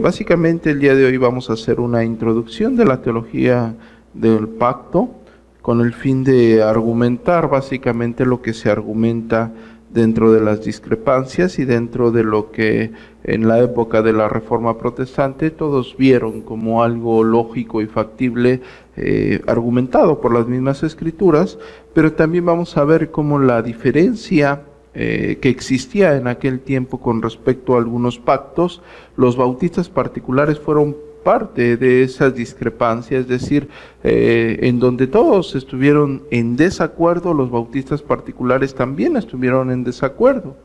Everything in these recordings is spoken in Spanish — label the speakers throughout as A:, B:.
A: Básicamente el día de hoy vamos a hacer una introducción de la teología del pacto con el fin de argumentar básicamente lo que se argumenta dentro de las discrepancias y dentro de lo que en la época de la Reforma Protestante todos vieron como algo lógico y factible, eh, argumentado por las mismas escrituras, pero también vamos a ver cómo la diferencia eh, que existía en aquel tiempo con respecto a algunos pactos, los bautistas particulares fueron parte de esas discrepancias, es decir, eh, en donde todos estuvieron en desacuerdo, los bautistas particulares también estuvieron en desacuerdo,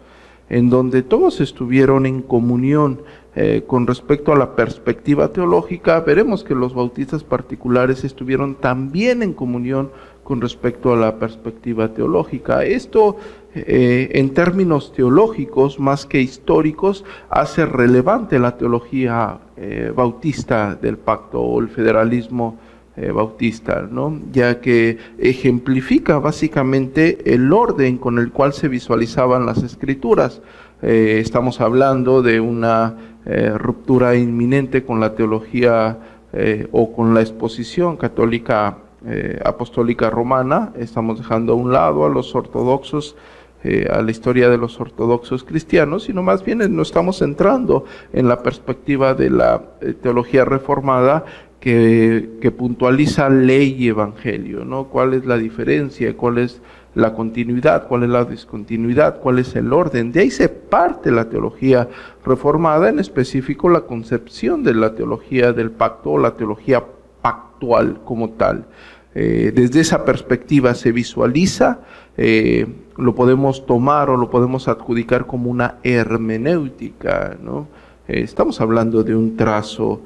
A: en donde todos estuvieron en comunión eh, con respecto a la perspectiva teológica, veremos que los bautistas particulares estuvieron también en comunión con respecto a la perspectiva teológica. Esto eh, en términos teológicos más que históricos hace relevante la teología eh, bautista del pacto o el federalismo eh, bautista, ¿no? ya que ejemplifica básicamente el orden con el cual se visualizaban las escrituras. estamos hablando de una ruptura inminente con la teología o con la exposición católica apostólica romana, estamos dejando a un lado a los ortodoxos eh, a la historia de los ortodoxos cristianos, sino más bien nos estamos centrando en la perspectiva de la eh, teología reformada que, que, puntualiza ley y evangelio, ¿no? ¿Cuál es la diferencia? ¿Cuál es la continuidad? ¿Cuál es la discontinuidad? ¿Cuál es el orden? De ahí se parte la teología reformada, en específico la concepción de la teología del pacto o la teología pactual como tal. Eh, desde esa perspectiva se visualiza, eh, lo podemos tomar o lo podemos adjudicar como una hermenéutica. ¿no? Eh, estamos hablando de un trazo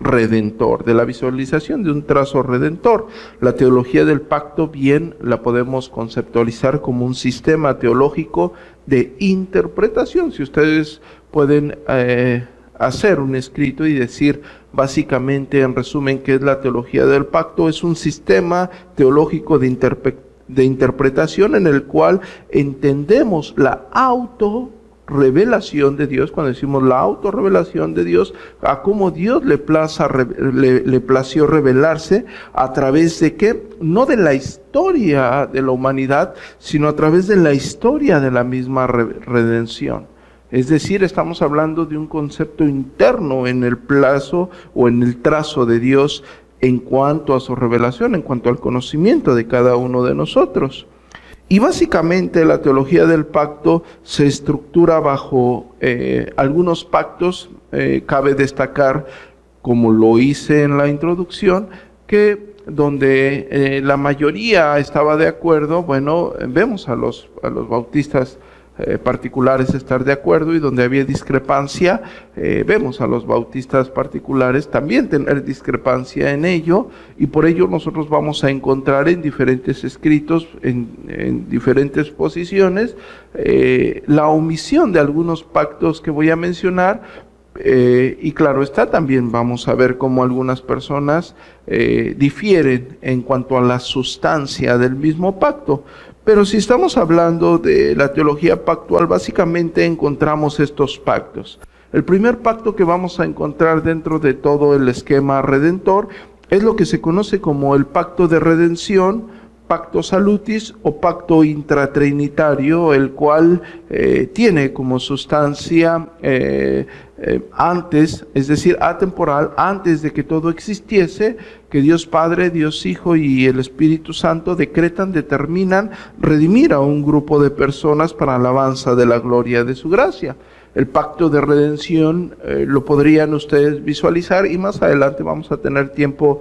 A: redentor, de la visualización de un trazo redentor. La teología del pacto bien la podemos conceptualizar como un sistema teológico de interpretación. Si ustedes pueden hacer un escrito y decir básicamente en resumen qué es la teología del pacto, es un sistema teológico de, de interpretación en el cual entendemos la auto revelación de Dios, cuando decimos la autorrevelación de Dios, a cómo Dios le, plaza, le, le, plació revelarse a través de qué? No de la historia de la humanidad, sino a través de la historia de la misma redención. Es decir, estamos hablando de un concepto interno en el plazo o en el trazo de Dios en cuanto a su revelación, en cuanto al conocimiento de cada uno de nosotros. Y básicamente la teología del pacto se estructura bajo eh, algunos pactos, eh, cabe destacar, como lo hice en la introducción, que donde eh, la mayoría estaba de acuerdo, bueno, vemos a los, a los bautistas eh, particulares estar de acuerdo y donde había discrepancia, eh, vemos a los bautistas particulares también tener discrepancia en ello y por ello nosotros vamos a encontrar en diferentes escritos, en, diferentes posiciones, eh, la omisión de algunos pactos que voy a mencionar, y claro está, también vamos a ver cómo algunas personas difieren en cuanto a la sustancia del mismo pacto. Pero si estamos hablando de la teología pactual, básicamente encontramos estos pactos. El primer pacto que vamos a encontrar dentro de todo el esquema redentor es lo que se conoce como el pacto de redención, pacto salutis o pacto intratrinitario, el cual eh, tiene como sustancia eh, eh, antes, es decir, atemporal, antes de que todo existiese, que Dios Padre, Dios Hijo y el Espíritu Santo decretan, determinan redimir a un grupo de personas para alabanza de la gloria de su gracia. El pacto de redención lo podrían ustedes visualizar y más adelante vamos a tener tiempo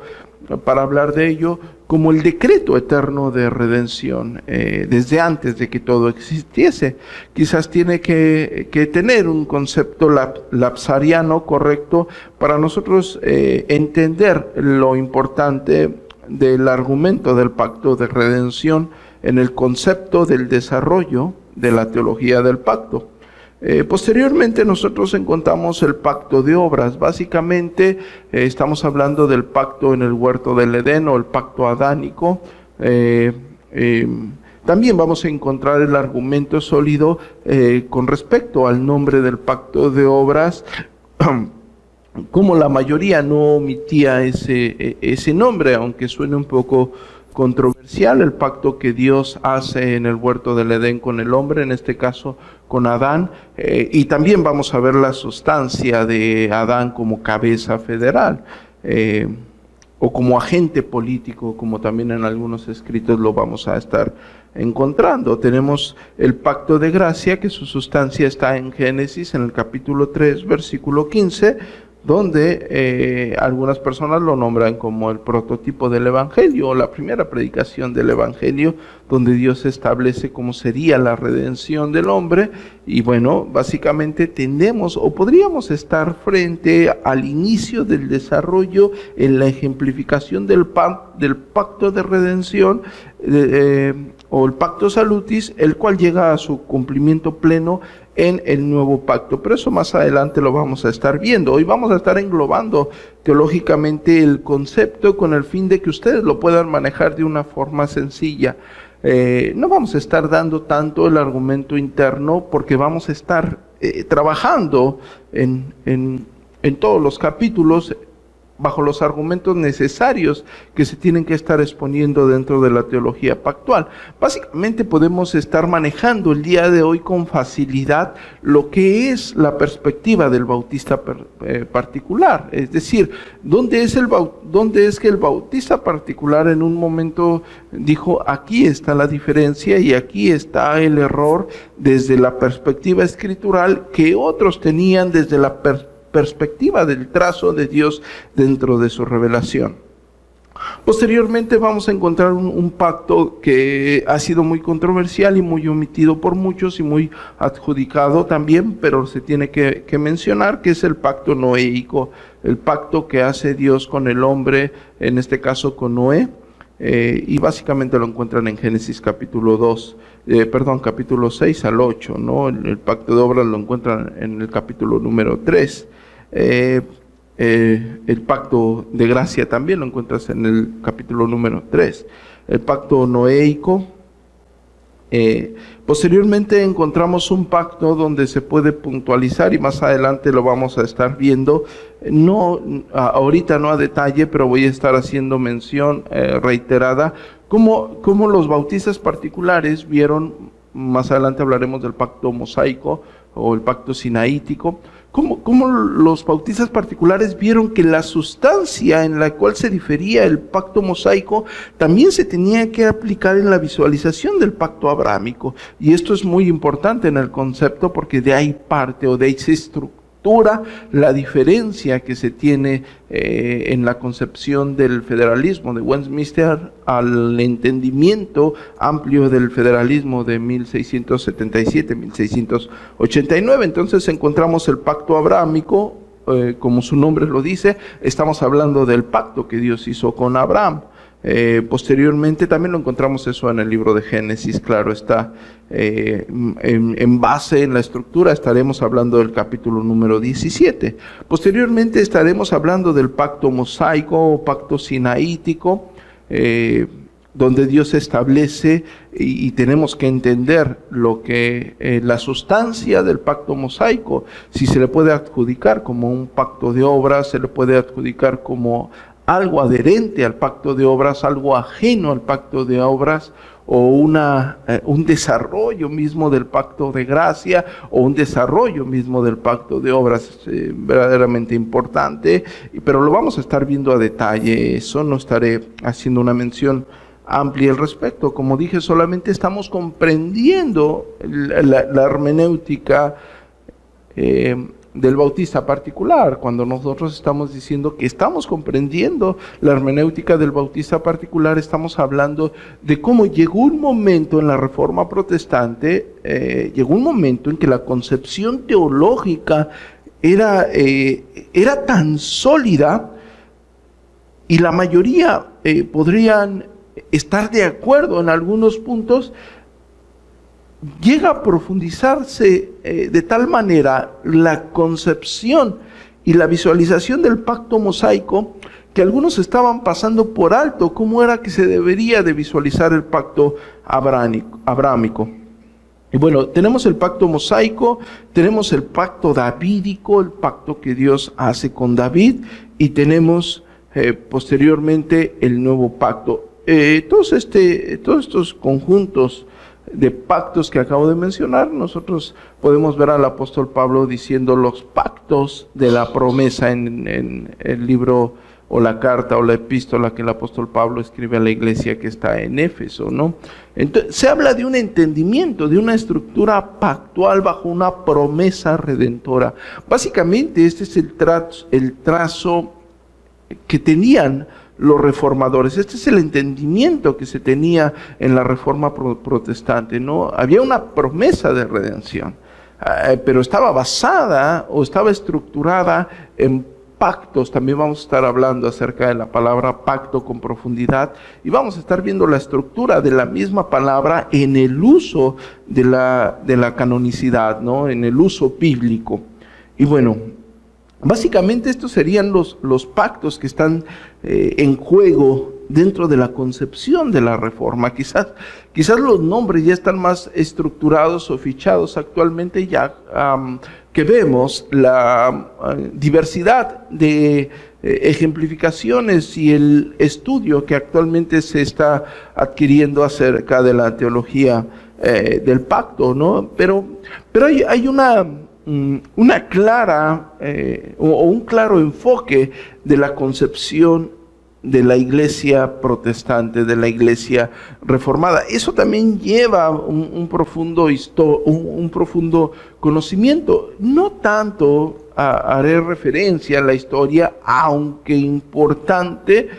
A: para hablar de ello como el decreto eterno de redención eh, desde antes de que todo existiese. Quizás tiene que, tener un concepto lapsariano correcto para nosotros eh, entender lo importante del argumento del pacto de redención en el concepto del desarrollo de la teología del pacto. Eh, posteriormente nosotros encontramos el pacto de obras. Básicamente eh, estamos hablando del pacto en el huerto del Edén o el pacto adánico. Eh, em, también vamos a encontrar el argumento sólido con respecto al nombre del pacto de obras como la mayoría no omitía ese, e, ese nombre, aunque suene un poco controversial, el pacto que Dios hace en el huerto del Edén con el hombre, en este caso con Adán, eh, y también vamos a ver la sustancia de Adán como cabeza federal. Eh, o como agente político, como también en algunos escritos lo vamos a estar encontrando. Tenemos el pacto de gracia, que su sustancia está en Génesis, en el capítulo 3, versículo 15, donde eh, algunas personas lo nombran como el prototipo del Evangelio o la primera predicación del Evangelio, donde Dios establece cómo sería la redención del hombre. Y bueno, básicamente tendemos o podríamos estar frente al inicio del desarrollo en la ejemplificación del, del pacto de redención. Eh, o el pacto salutis, el cual llega a su cumplimiento pleno en el nuevo pacto. Pero eso más adelante lo vamos a estar viendo. Hoy vamos a estar englobando teológicamente el concepto con el fin de que ustedes lo puedan manejar de una forma sencilla. Eh, no vamos a estar dando tanto el argumento interno porque vamos a estar eh, trabajando en, en, en todos los capítulos bajo los argumentos necesarios que se tienen que estar exponiendo dentro de la teología pactual. Básicamente podemos estar manejando el día de hoy con facilidad lo que es la perspectiva del bautista eh, particular, es decir, ¿dónde es, el, dónde es que el bautista particular en un momento dijo, aquí está la diferencia y aquí está el error desde la perspectiva escritural que otros tenían desde la perspectiva perspectiva del trazo de Dios dentro de su revelación. Posteriormente vamos a encontrar un, pacto que ha sido muy controversial y muy omitido por muchos y muy adjudicado también, pero se tiene que, mencionar que es el pacto noéico, el pacto que hace Dios con el hombre, en este caso con Noé, eh, y básicamente lo encuentran en Génesis capítulo 2, eh, perdón, capítulo 6 al 8, ¿no? El, el, pacto de obras lo encuentran en el capítulo número 3. Eh, eh, el pacto de gracia también lo encuentras en el capítulo número 3. El pacto noéico. Eh, posteriormente encontramos un pacto donde se puede puntualizar y más adelante lo vamos a estar viendo. No, ahorita no a detalle, pero voy a estar haciendo mención reiterada cómo, cómo los bautistas particulares vieron, más adelante hablaremos del pacto mosaico o el pacto sinaítico, ¿Cómo, los bautistas particulares vieron que la sustancia en la cual se difería el pacto mosaico también se tenía que aplicar en la visualización del pacto abrámico? Y esto es muy importante en el concepto porque de ahí parte o de ahí se estructura la diferencia que se tiene eh, en la concepción del federalismo de Westminster al entendimiento amplio del federalismo de 1677-1689. Entonces encontramos el pacto abrámico, eh, como su nombre lo dice, estamos hablando del pacto que Dios hizo con Abraham. Eh, posteriormente también lo encontramos eso en el libro de Génesis, claro está. Eh, en, base en la estructura estaremos hablando del capítulo número 17. Posteriormente estaremos hablando del pacto mosaico o pacto sinaítico, eh, donde Dios establece y, tenemos que entender lo que la sustancia del pacto mosaico, si se le puede adjudicar como un pacto de obras, se le puede adjudicar como algo adherente al pacto de obras, algo ajeno al pacto de obras, o una, eh, un desarrollo mismo del pacto de gracia, o un desarrollo mismo del pacto de obras eh, verdaderamente importante, pero lo vamos a estar viendo a detalle, eso no estaré haciendo una mención amplia al respecto. Como dije, solamente estamos comprendiendo la, hermenéutica. Eh, del bautista particular, cuando nosotros estamos diciendo que estamos comprendiendo la hermenéutica del bautista particular, estamos hablando de cómo llegó un momento en la reforma protestante, eh, llegó un momento en que la concepción teológica era, eh, era tan sólida y la mayoría eh, podrían estar de acuerdo en algunos puntos, llega a profundizarse eh, de tal manera la concepción y la visualización del pacto mosaico que algunos estaban pasando por alto cómo era que se debería de visualizar el pacto abrámico. Y bueno, tenemos el pacto mosaico, tenemos el pacto davídico, el pacto que Dios hace con David, y tenemos eh, posteriormente el nuevo pacto. Eh, todos, este, todos estos conjuntos de pactos que acabo de mencionar, nosotros podemos ver al apóstol Pablo diciendo los pactos de la promesa en, el libro o la carta o la epístola que el apóstol Pablo escribe a la iglesia que está en Éfeso, ¿no? Entonces, se habla de un entendimiento, de una estructura pactual bajo una promesa redentora. Básicamente, este es el el trazo que tenían los reformadores. Este es el entendimiento que se tenía en la reforma protestante, ¿no? Había una promesa de redención, eh, pero estaba basada o estaba estructurada en pactos, también vamos a estar hablando acerca de la palabra pacto con profundidad y vamos a estar viendo la estructura de la misma palabra en el uso de la, de la canonicidad, ¿no? en el uso bíblico. Y bueno, básicamente estos serían los, los pactos que están eh, en juego dentro de la concepción de la reforma. Quizás, quizás los nombres ya están más estructurados o fichados actualmente ya que vemos la eh, diversidad de eh, ejemplificaciones y el estudio que actualmente se está adquiriendo acerca de la teología del pacto, ¿no? Pero, pero hay, hay una, una clara o un claro enfoque de la concepción de la iglesia protestante, de la iglesia reformada. Eso también lleva un, profundo, un, profundo conocimiento. No tanto haré referencia a la historia, aunque importante,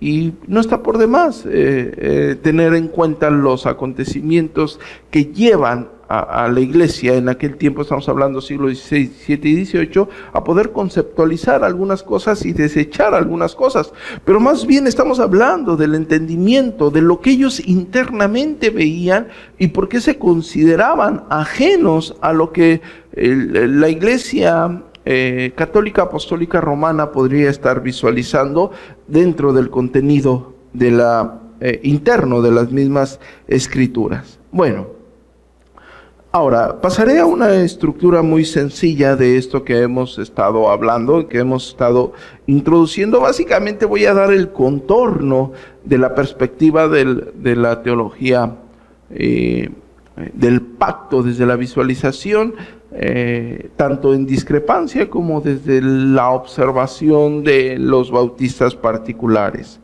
A: y no está por demás eh, eh, tener en cuenta los acontecimientos que llevan a, la iglesia en aquel tiempo, estamos hablando siglo XVI, XVII y XVIII, a poder conceptualizar algunas cosas y desechar algunas cosas. Pero más bien estamos hablando del entendimiento, de lo que ellos internamente veían y por qué se consideraban ajenos a lo que la iglesia eh, católica apostólica romana podría estar visualizando dentro del contenido de la, eh, interno de las mismas escrituras. Bueno, Ahora, pasaré a una estructura muy sencilla de esto que hemos estado hablando, que hemos estado introduciendo. Básicamente voy a dar el contorno de la perspectiva de la teología eh, del pacto desde la visualización, eh, tanto en discrepancia como desde la observación de los bautistas particulares.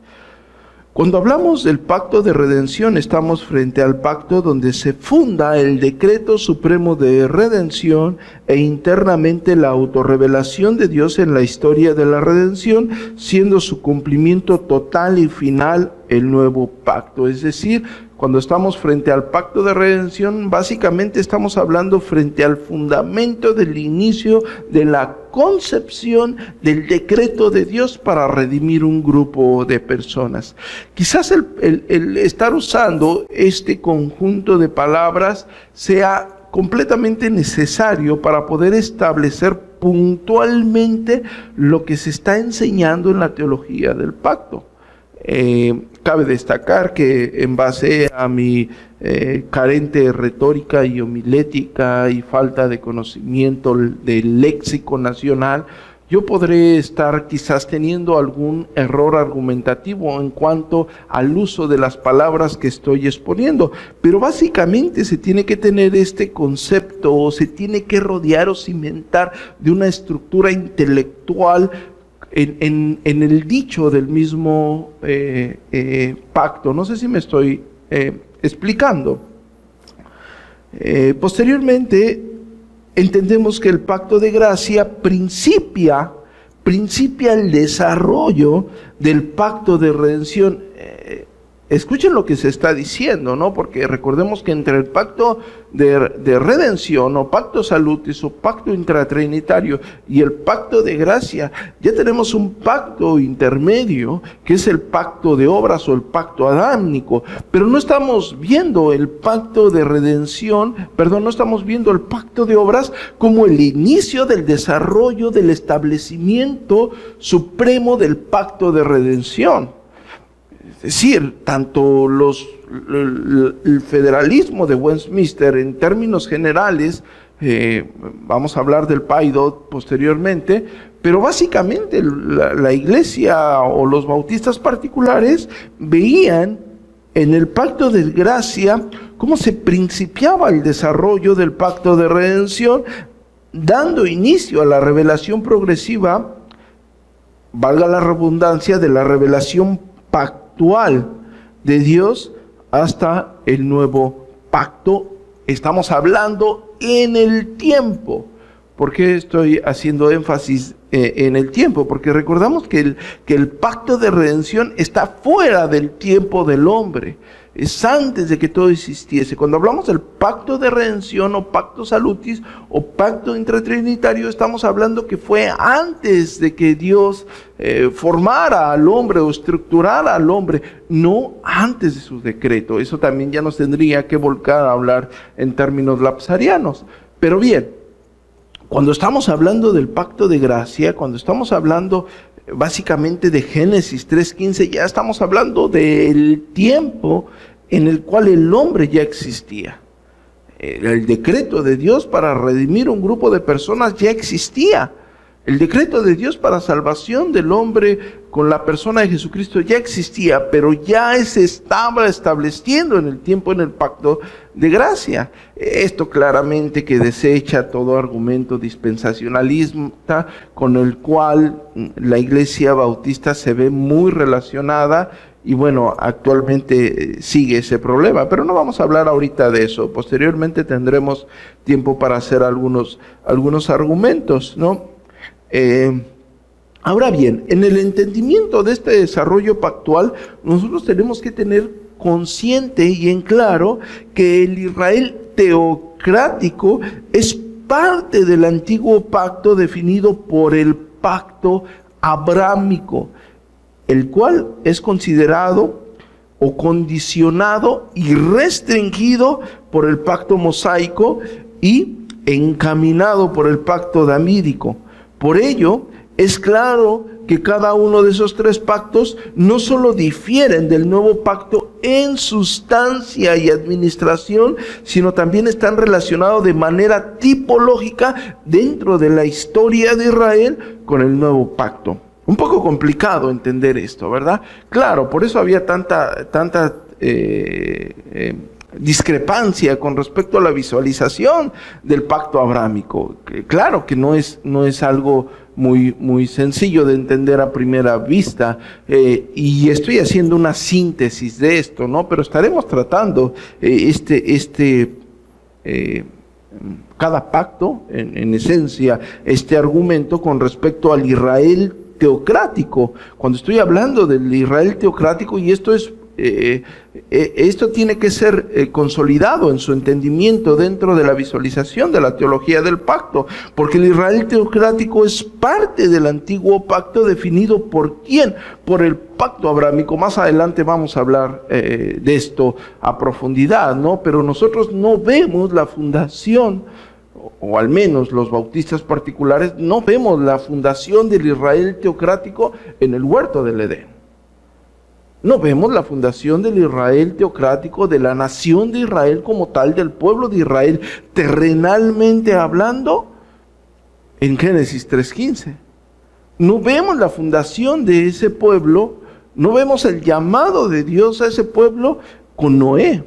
A: Cuando hablamos del pacto de redención, estamos frente al pacto donde se funda el decreto supremo de redención e internamente la autorrevelación de Dios en la historia de la redención, siendo su cumplimiento total y final el nuevo pacto. Es decir, cuando estamos frente al pacto de redención, básicamente estamos hablando frente al fundamento del inicio de la concepción del decreto de Dios para redimir un grupo de personas. Quizás el, estar usando este conjunto de palabras sea completamente necesario para poder establecer puntualmente lo que se está enseñando en la teología del pacto. Eh, cabe destacar que en base a mi eh, carente retórica y homilética y falta de conocimiento del léxico nacional, yo podré estar quizás teniendo algún error argumentativo en cuanto al uso de las palabras que estoy exponiendo, pero básicamente se tiene que tener este concepto o se tiene que rodear o cimentar de una estructura intelectual en, el dicho del mismo eh, eh, pacto. No sé si me estoy eh, explicando. posteriormente, entendemos que el pacto de gracia principia, principia el desarrollo del pacto de redención escuchen lo que se está diciendo, ¿no? Porque recordemos que entre el pacto de, redención o pacto salutis o pacto intratrinitario y el pacto de gracia, ya tenemos un pacto intermedio que es el pacto de obras o el pacto adámnico, pero no estamos viendo el pacto de redención, perdón, no estamos viendo el pacto de obras como el inicio del desarrollo del establecimiento supremo del pacto de redención Es decir, tanto el, federalismo de Westminster en términos generales, eh, vamos a hablar del PAIDO posteriormente, pero básicamente la, la, iglesia o los bautistas particulares veían en el pacto de gracia cómo se principiaba el desarrollo del pacto de redención, dando inicio a la revelación progresiva, valga la redundancia, de la revelación pactual de Dios hasta el nuevo pacto. Estamos hablando en el tiempo. ¿Por qué estoy haciendo énfasis eh, en el tiempo? Porque recordamos que el, que el pacto de redención está fuera del tiempo del hombre es antes de que todo existiese. Cuando hablamos del pacto de redención o pacto salutis o pacto intratrinitario, estamos hablando que fue antes de que Dios eh, formara al hombre o estructurara al hombre, no antes de su decreto. Eso también ya nos tendría que volcar a hablar en términos lapsarianos. Pero bien, cuando estamos hablando del pacto de gracia, cuando estamos hablando básicamente de Génesis 3.15, ya estamos hablando del tiempo en el cual el hombre ya existía. El decreto de Dios para redimir un grupo de personas ya existía. El decreto de Dios para salvación del hombre con la persona de Jesucristo ya existía, pero ya se estaba estableciendo en el tiempo en el pacto de gracia. Esto claramente que desecha todo argumento dispensacionalista con el cual la iglesia bautista se ve muy relacionada y bueno, actualmente eh, sigue ese problema, pero no vamos a hablar ahorita de eso. Posteriormente tendremos tiempo para hacer algunos, algunos argumentos, ¿no? Eh, ahora bien, en el entendimiento de este desarrollo pactual, nosotros tenemos que tener consciente y en claro que el Israel teocrático es parte del antiguo pacto definido por el pacto abrámico, el cual es considerado o condicionado y restringido por el pacto mosaico y encaminado por el pacto damídico. Por ello, es claro que cada uno de esos tres pactos no solo difieren del nuevo pacto en sustancia y administración, sino también están relacionados de manera tipológica dentro de la historia de Israel con el nuevo pacto. Un poco complicado entender esto, ¿verdad? Claro, por eso había tanta, tanta eh, eh, discrepancia con respecto a la visualización del pacto abrámico. Claro que no es, no es algo muy, muy sencillo de entender a primera vista eh, y estoy haciendo una síntesis de esto, ¿no? Pero estaremos tratando eh, este, este eh, cada pacto, en, en esencia, este argumento con respecto al Israel teocrático. Cuando estoy hablando del Israel teocrático, y esto es eh, eh, esto tiene que ser eh, consolidado en su entendimiento dentro de la visualización de la teología del pacto, porque el Israel teocrático es parte del antiguo pacto definido por quién, por el pacto abrámico. Más adelante vamos a hablar de esto a profundidad, ¿no? Pero nosotros no vemos la fundación o al menos los bautistas particulares, no vemos la fundación del Israel teocrático en el huerto del Edén. No vemos la fundación del Israel teocrático, de la nación de Israel como tal, del pueblo de Israel, terrenalmente hablando, en Génesis 3.15. No vemos la fundación de ese pueblo, no vemos el llamado de Dios a ese pueblo con Noé,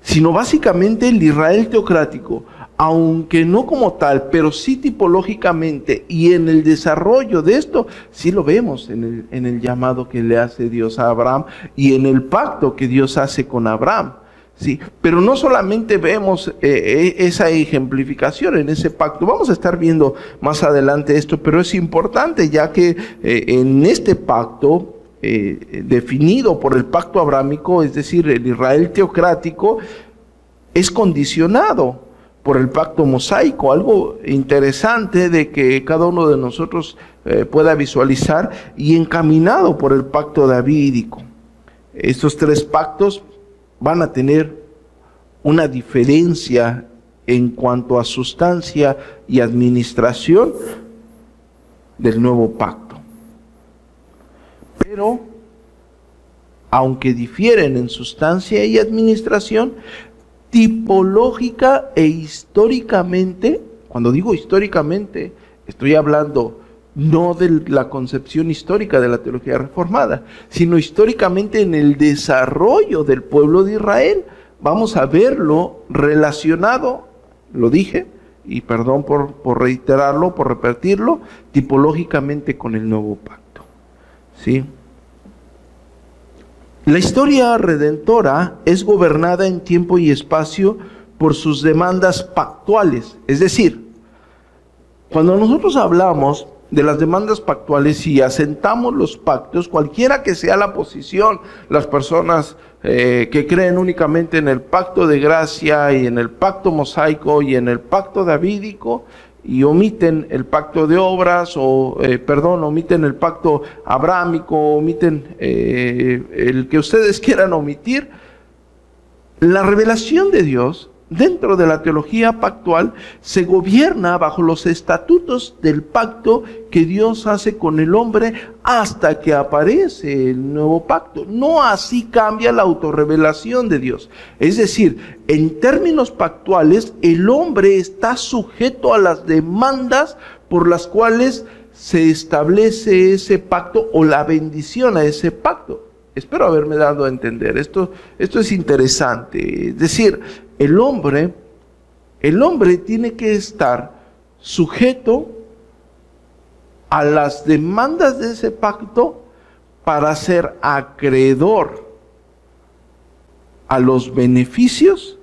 A: sino básicamente el Israel teocrático aunque no como tal, pero sí tipológicamente y en el desarrollo de esto, sí lo vemos en el, en el llamado que le hace Dios a Abraham y en el pacto que Dios hace con Abraham. Sí, pero no solamente vemos eh, eh, esa ejemplificación en ese pacto, vamos a estar viendo más adelante esto, pero es importante ya que eh, en este pacto definido por el pacto abrámico, es decir, el Israel teocrático, es condicionado por el pacto mosaico, algo interesante de que cada uno de nosotros eh, pueda visualizar y encaminado por el pacto davídico. Estos tres pactos van a tener una diferencia en cuanto a sustancia y administración del nuevo pacto. Pero aunque difieren en sustancia y administración, tipológica e históricamente, cuando digo históricamente, estoy hablando no de la concepción histórica de la teología reformada, sino históricamente en el desarrollo del pueblo de Israel. Vamos a verlo relacionado, lo dije, y perdón por, por reiterarlo, por repetirlo, tipológicamente con el nuevo pacto. ¿Sí? La historia redentora es gobernada en tiempo y espacio por sus demandas pactuales. Es decir, cuando nosotros hablamos de las demandas pactuales y asentamos los pactos, cualquiera que sea la posición, las personas eh, que creen únicamente en el pacto de gracia y en el pacto mosaico y en el pacto davídico, y omiten el pacto de obras o, eh, perdón, omiten el pacto abrámico, omiten eh, el que ustedes quieran omitir, la revelación de Dios dentro de la teología pactual se gobierna bajo los estatutos del pacto que Dios hace con el hombre hasta que aparece el nuevo pacto. No así cambia la autorrevelación de Dios. Es decir, en términos pactuales, el hombre está sujeto a las demandas por las cuales se establece ese pacto o la bendición a ese pacto. Espero haberme dado a entender. Esto, esto es interesante. Es decir, el hombre, el hombre tiene que estar sujeto a las demandas de ese pacto para ser acreedor a los beneficios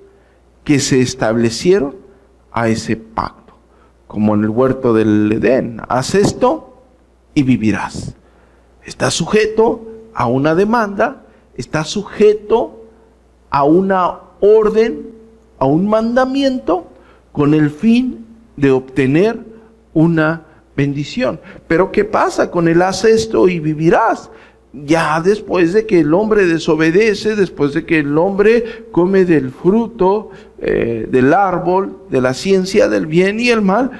A: que se establecieron a ese pacto. Como en el huerto del Edén, haz esto y vivirás. Está sujeto a una demanda, está sujeto a una orden a un mandamiento con el fin de obtener una bendición. Pero ¿qué pasa con el haz esto y vivirás? Ya después de que el hombre desobedece, después de que el hombre come del fruto eh, del árbol, de la ciencia del bien y el mal,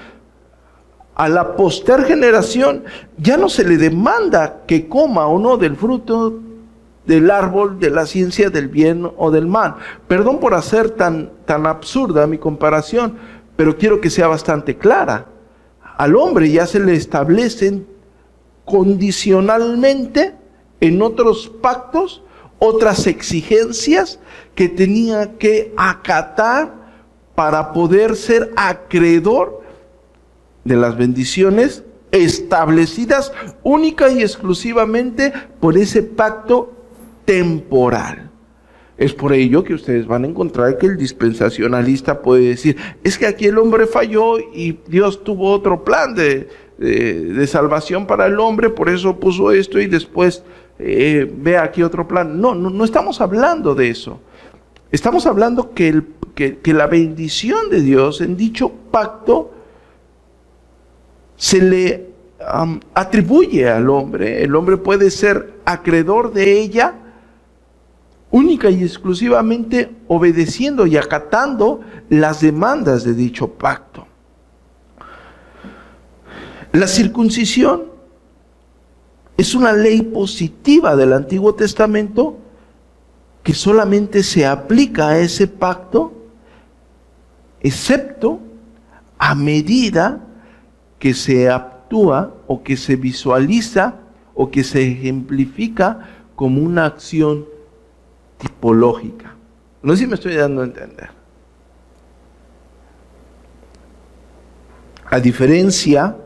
A: a la poster generación ya no se le demanda que coma o no del fruto del árbol de la ciencia del bien o del mal. Perdón por hacer tan, tan absurda mi comparación, pero quiero que sea bastante clara. Al hombre ya se le establecen condicionalmente en otros pactos otras exigencias que tenía que acatar para poder ser acreedor de las bendiciones establecidas única y exclusivamente por ese pacto temporal. Es por ello que ustedes van a encontrar que el dispensacionalista puede decir, es que aquí el hombre falló y Dios tuvo otro plan de, salvación para el hombre, por eso puso esto y después eh, ve aquí otro plan. No, no, no, estamos hablando de eso. Estamos hablando que, el, que, la bendición de Dios en dicho pacto se le atribuye al hombre. El hombre puede ser acreedor de ella única y exclusivamente obedeciendo y acatando las demandas de dicho pacto. La circuncisión es una ley positiva del Antiguo Testamento que solamente se aplica a ese pacto, excepto a medida que se actúa o que se visualiza o que se ejemplifica como una acción No sé si me estoy dando a entender. A diferencia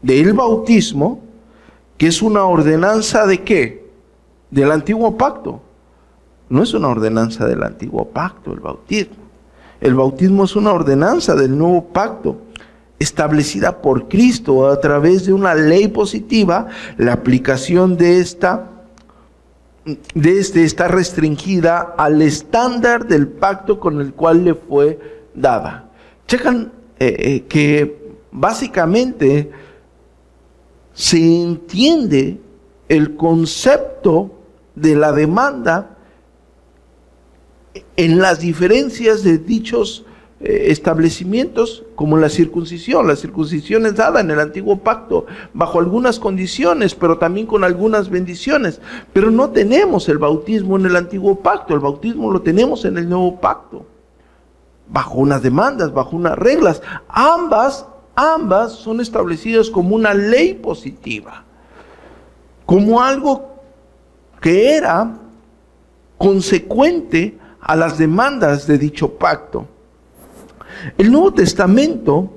A: del bautismo, que es una ordenanza de qué? Del antiguo pacto. No es una ordenanza del antiguo pacto el bautismo. El bautismo es una ordenanza del nuevo pacto establecida por Cristo a través de una ley positiva, la aplicación de esta desde está restringida al estándar del pacto con el cual le fue dada. Checan eh, eh, que básicamente se entiende el concepto de la demanda en las diferencias de dichos eh, establecimientos como la circuncisión. La circuncisión es dada en el antiguo pacto bajo algunas condiciones, pero también con algunas bendiciones. Pero no tenemos el bautismo en el antiguo pacto, el bautismo lo tenemos en el nuevo pacto, bajo unas demandas, bajo unas reglas. Ambas, ambas son establecidas como una ley positiva, como algo que era consecuente a las demandas de dicho pacto. El Nuevo Testamento,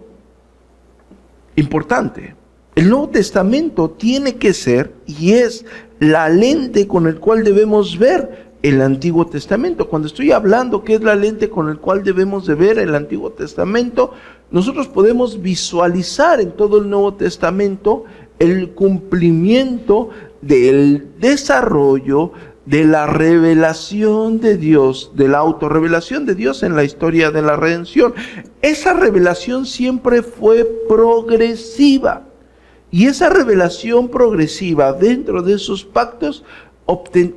A: importante, el Nuevo Testamento tiene que ser y es la lente con el cual debemos ver el Antiguo Testamento. Cuando estoy hablando que es la lente con el cual debemos de ver el Antiguo Testamento, nosotros podemos visualizar en todo el Nuevo Testamento el cumplimiento del desarrollo de la revelación de Dios, de la autorrevelación de Dios en la historia de la redención. Esa revelación siempre fue progresiva. Y esa revelación progresiva dentro de esos pactos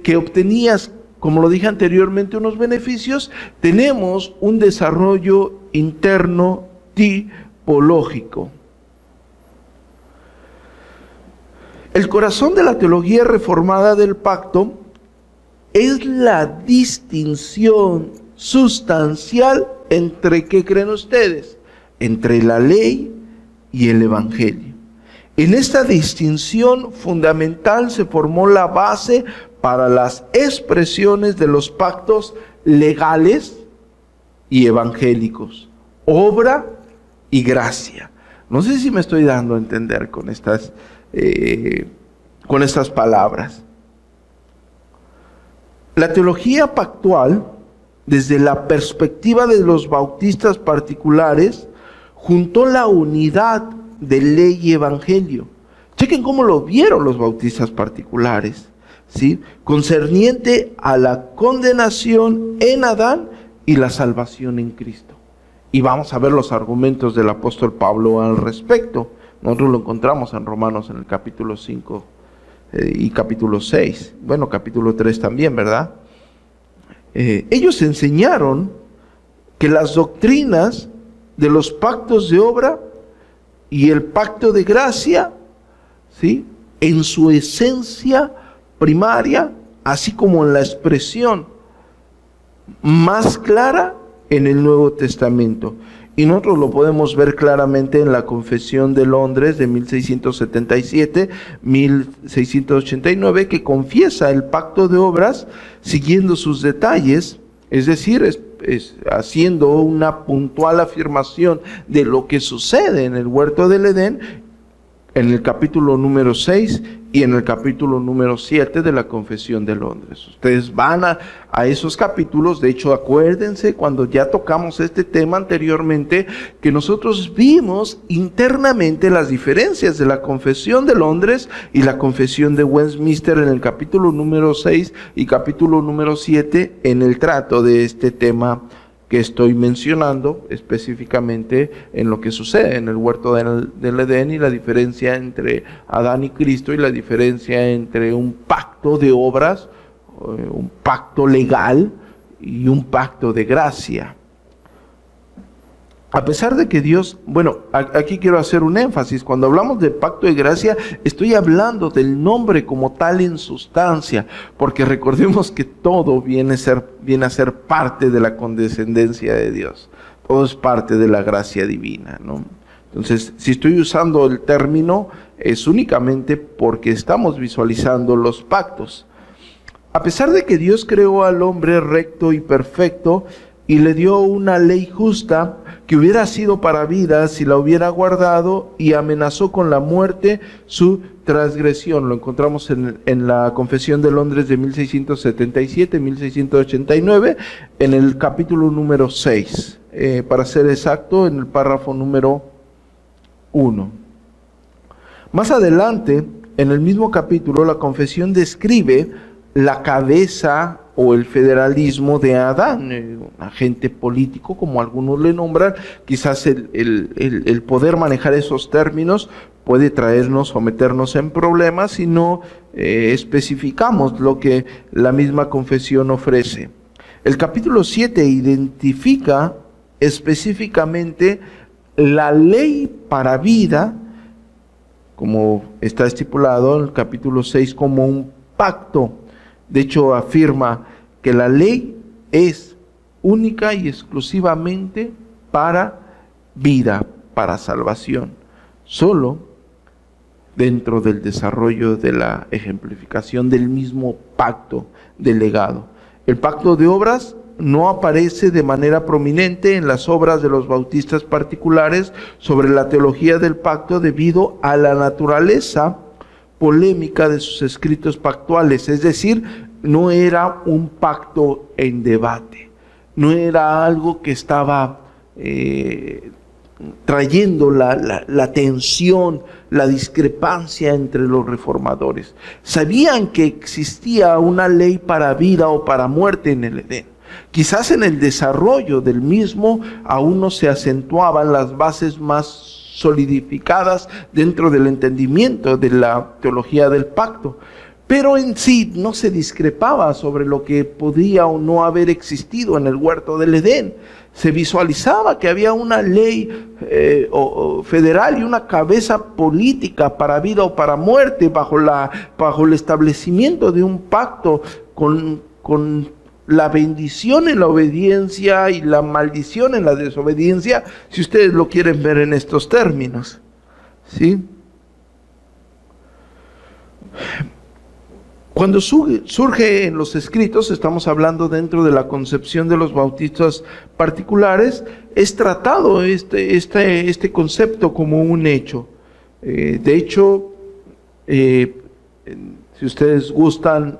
A: que obtenías, como lo dije anteriormente, unos beneficios, tenemos un desarrollo interno tipológico. El corazón de la teología reformada del pacto es la distinción sustancial entre, ¿qué creen ustedes? Entre la ley y el Evangelio. En esta distinción fundamental se formó la base para las expresiones de los pactos legales y evangélicos, obra y gracia. No sé si me estoy dando a entender con estas, eh, con estas palabras. La teología pactual, desde la perspectiva de los bautistas particulares, juntó la unidad de ley y evangelio. Chequen cómo lo vieron los bautistas particulares, ¿sí? Concerniente a la condenación en Adán y la salvación en Cristo. Y vamos a ver los argumentos del apóstol Pablo al respecto. Nosotros lo encontramos en Romanos en el capítulo 5 eh, y capítulo 6, bueno, capítulo 3 también, ¿verdad? Eh, ellos enseñaron que las doctrinas de los pactos de obra y el pacto de gracia, ¿sí? En su esencia primaria, así como en la expresión más clara en el Nuevo Testamento. Y nosotros lo podemos ver claramente en la Confesión de Londres de 1677-1689, que confiesa el pacto de obras siguiendo sus detalles, es decir, haciendo una puntual afirmación de lo que sucede en el huerto del Edén en el capítulo número 6 y en el capítulo número 7 de la Confesión de Londres. Ustedes van a, esos capítulos, de hecho acuérdense cuando ya tocamos este tema anteriormente, que nosotros vimos internamente las diferencias de la Confesión de Londres y la Confesión de Westminster en el capítulo número 6 y capítulo número 7 en el trato de este tema que estoy mencionando específicamente en lo que sucede en el huerto del, Edén y la diferencia entre Adán y Cristo y la diferencia entre un pacto de obras, eh, un pacto legal y un pacto de gracia. A pesar de que Dios, bueno, aquí quiero hacer un énfasis, cuando hablamos de pacto de gracia, estoy hablando del nombre como tal en sustancia, porque recordemos que todo viene a ser, parte de la condescendencia de Dios, todo es parte de la gracia divina, ¿no? Entonces, si estoy usando el término, es únicamente porque estamos visualizando los pactos. A pesar de que Dios creó al hombre recto y perfecto, y le dio una ley justa que hubiera sido para vida si la hubiera guardado y amenazó con la muerte su transgresión. Lo encontramos en, la Confesión de Londres de 1677-1689, en el capítulo número 6, eh, para ser exacto, en el párrafo número 1. Más adelante, en el mismo capítulo, la confesión describe la cabeza o el federalismo de Adán, eh, un agente político, como algunos le nombran, quizás el, poder manejar esos términos puede traernos o meternos en problemas si no eh, especificamos lo que la misma confesión ofrece. El capítulo 7 identifica específicamente la ley para vida, como está estipulado en el capítulo 6, como un pacto. De hecho, afirma que la ley es única y exclusivamente para vida, para salvación. Solo dentro del desarrollo de la ejemplificación del mismo pacto delegado. El pacto de obras no aparece de manera prominente en las obras de los bautistas particulares sobre la teología del pacto debido a la naturaleza polémica de sus escritos pactuales, es decir, no era un pacto en debate, no era algo que estaba eh, trayendo la, la, tensión, la discrepancia entre los reformadores. Sabían que existía una ley para vida o para muerte en el Edén. Quizás en el desarrollo del mismo aún no se acentuaban las bases más solidificadas dentro del entendimiento de la teología del pacto. Pero en sí no se discrepaba sobre lo que podía o no haber existido en el huerto del Edén se visualizaba que había una ley eh, federal y una cabeza política para vida o para muerte bajo, la, bajo el establecimiento de un pacto con, con la bendición en la obediencia y la maldición en la desobediencia, si ustedes lo quieren ver en estos términos. ¿Sí? Cuando surge en los escritos, estamos hablando dentro de la concepción de los bautistas particulares, es tratado este, este, este concepto como un hecho. Eh, de hecho, eh, si ustedes gustan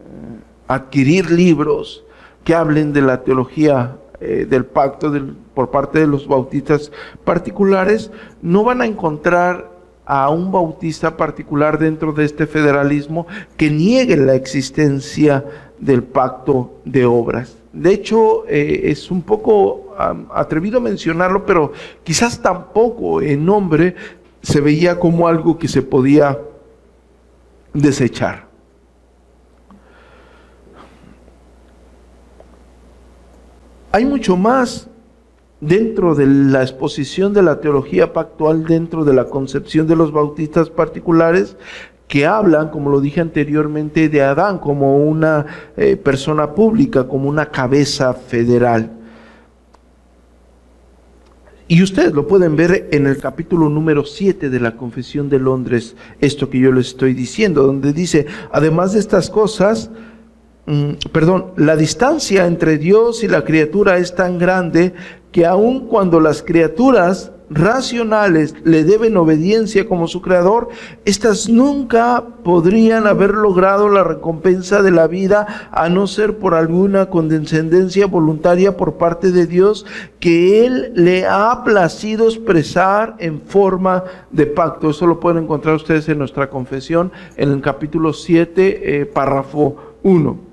A: eh, adquirir libros que hablen de la teología del pacto por parte de los bautistas particulares, no van a encontrar a un bautista particular dentro de este federalismo que niegue la existencia del pacto de obras. De hecho, eh, es un poco atrevido mencionarlo, pero quizás tampoco en nombre se veía como algo que se podía desechar. Hay mucho más dentro de la exposición de la teología pactual, dentro de la concepción de los bautistas particulares, que hablan, como lo dije anteriormente, de Adán como una eh, persona pública, como una cabeza federal. Y ustedes lo pueden ver en el capítulo número 7 de la Confesión de Londres, esto que yo les estoy diciendo, donde dice, además de estas cosas, perdón, la distancia entre Dios y la criatura es tan grande que aun cuando las criaturas racionales le deben obediencia como su creador, éstas nunca podrían haber logrado la recompensa de la vida a no ser por alguna condescendencia voluntaria por parte de Dios que Él le ha placido expresar en forma de pacto. Eso lo pueden encontrar ustedes en nuestra confesión en el capítulo 7, eh, párrafo 1.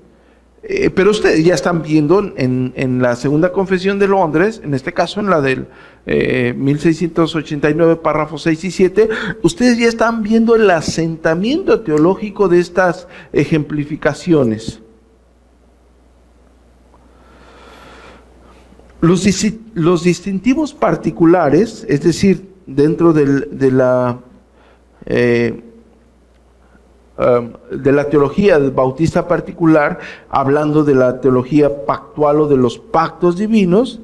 A: Eh, pero ustedes ya están viendo en, la segunda confesión de Londres, en este caso en la del 1689, eh, párrafos 6 y 7, ustedes ya están viendo el asentamiento teológico de estas ejemplificaciones. Los, distintivos particulares, es decir, dentro de la... Eh, de la teología bautista particular, hablando de la teología pactual o de los pactos divinos,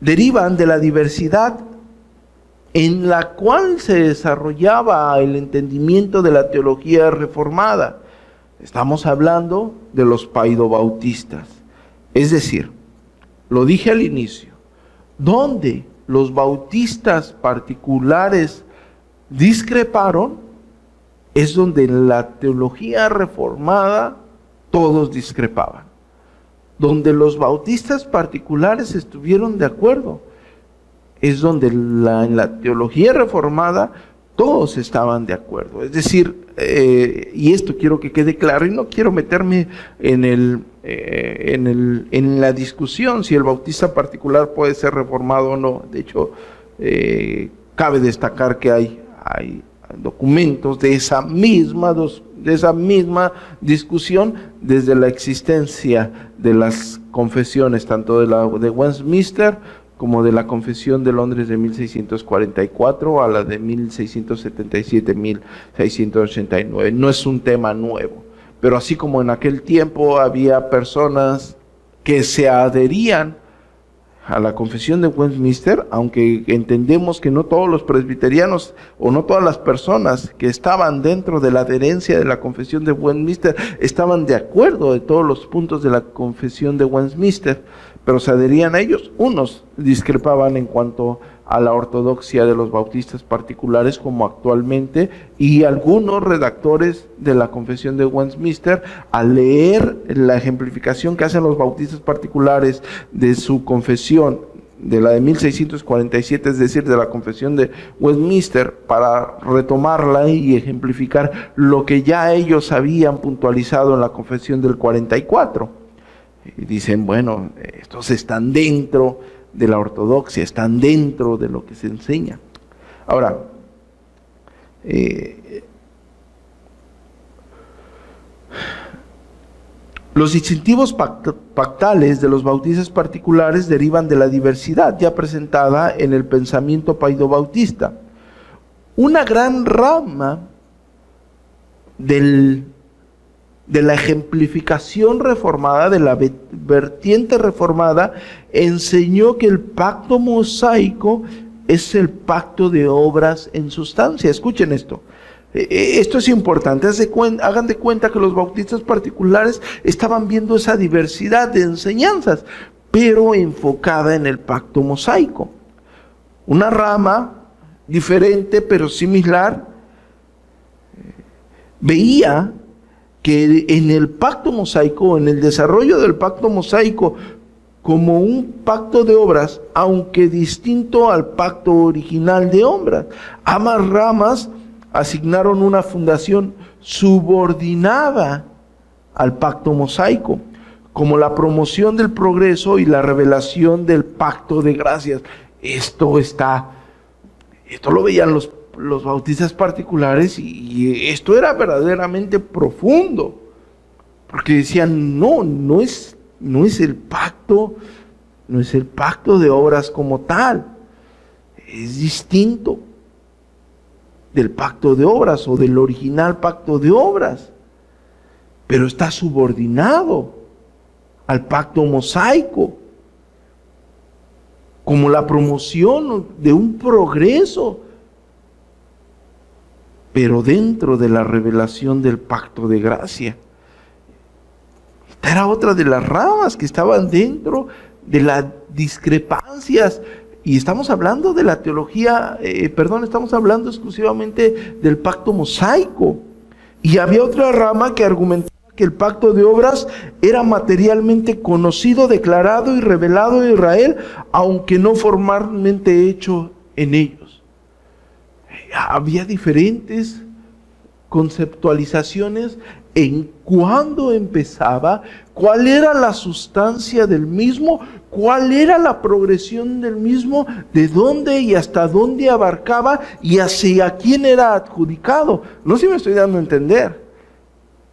A: derivan de la diversidad en la cual se desarrollaba el entendimiento de la teología reformada. Estamos hablando de los paidobautistas. Es decir, lo dije al inicio, donde los bautistas particulares discreparon, es donde en la teología reformada todos discrepaban, donde los bautistas particulares estuvieron de acuerdo, es donde en la teología reformada todos estaban de acuerdo. Es decir, eh, y esto quiero que quede claro, y no quiero meterme en, el, eh, en, el, en la discusión si el bautista particular puede ser reformado o no. De hecho, eh, cabe destacar que hay, hay documentos de esa misma, de esa misma discusión desde la existencia de las confesiones, tanto de, la, de Westminster como de la Confesión de Londres de 1644 a la de 1677-1689. No es un tema nuevo, pero así como en aquel tiempo había personas que se adherían a la confesión de Westminster, aunque entendemos que no todos los presbiterianos o no todas las personas que estaban dentro de la adherencia de la confesión de Westminster estaban de acuerdo de todos los puntos de la confesión de Westminster, pero se adherían a ellos. Unos discrepaban en cuanto a la ortodoxia de los bautistas particulares como actualmente y algunos redactores de la confesión de Westminster al leer la ejemplificación que hacen los bautistas particulares de su confesión de la de 1647, es decir, de la confesión de Westminster, para retomarla y ejemplificar lo que ya ellos habían puntualizado en la confesión del 44. Y dicen, bueno, estos están dentro de la ortodoxia, están dentro de lo que se enseña. Ahora, eh, los distintivos pactales de los bautistas particulares derivan de la diversidad ya presentada en el pensamiento paido-bautista. Una gran rama del de la ejemplificación reformada, de la vertiente reformada, enseñó que el pacto mosaico es el pacto de obras en sustancia. Escuchen esto. E, e, esto es importante. Hagan de cuenta que los bautistas particulares estaban viendo esa diversidad de enseñanzas, pero enfocada en el pacto mosaico. Una rama diferente pero similar veía que en el pacto mosaico, en el desarrollo del pacto mosaico, como un pacto de obras, aunque distinto al pacto original de obras. Ambas ramas asignaron una fundación subordinada al pacto mosaico, como la promoción del progreso y la revelación del pacto de gracias. Esto está, esto lo veían los los bautistas particulares y, esto era verdaderamente profundo, porque decían, no, no es, no es el pacto, no es el pacto de obras como tal, es distinto del pacto de obras o del original pacto de obras, pero está subordinado al pacto mosaico, como la promoción de un progreso pero dentro de la revelación del pacto de gracia. Esta era otra de las ramas que estaban dentro de las discrepancias. Y estamos hablando de la teología, eh, perdón, estamos hablando exclusivamente del pacto mosaico. Y había otra rama que argumentaba que el pacto de obras era materialmente conocido, declarado y revelado en Israel, aunque no formalmente hecho en ellos había diferentes conceptualizaciones en cuándo empezaba, cuál era la sustancia del mismo, cuál era la progresión del mismo, de dónde y hasta dónde abarcaba y hacia quién era adjudicado. No sé si me estoy dando a entender.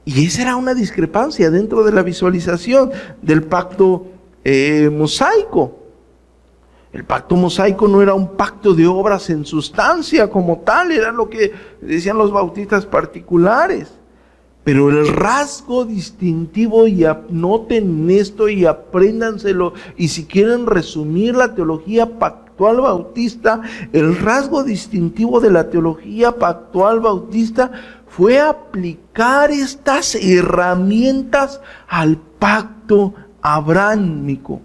A: Y esa era una discrepancia dentro de la visualización del pacto eh, mosaico. El pacto mosaico no era un pacto de obras en sustancia como tal, era lo que decían los bautistas particulares. Pero el rasgo distintivo, y anoten esto y apréndanselo, y si quieren resumir la teología pactual bautista, el rasgo distintivo de la teología pactual bautista fue aplicar estas herramientas al pacto abrámico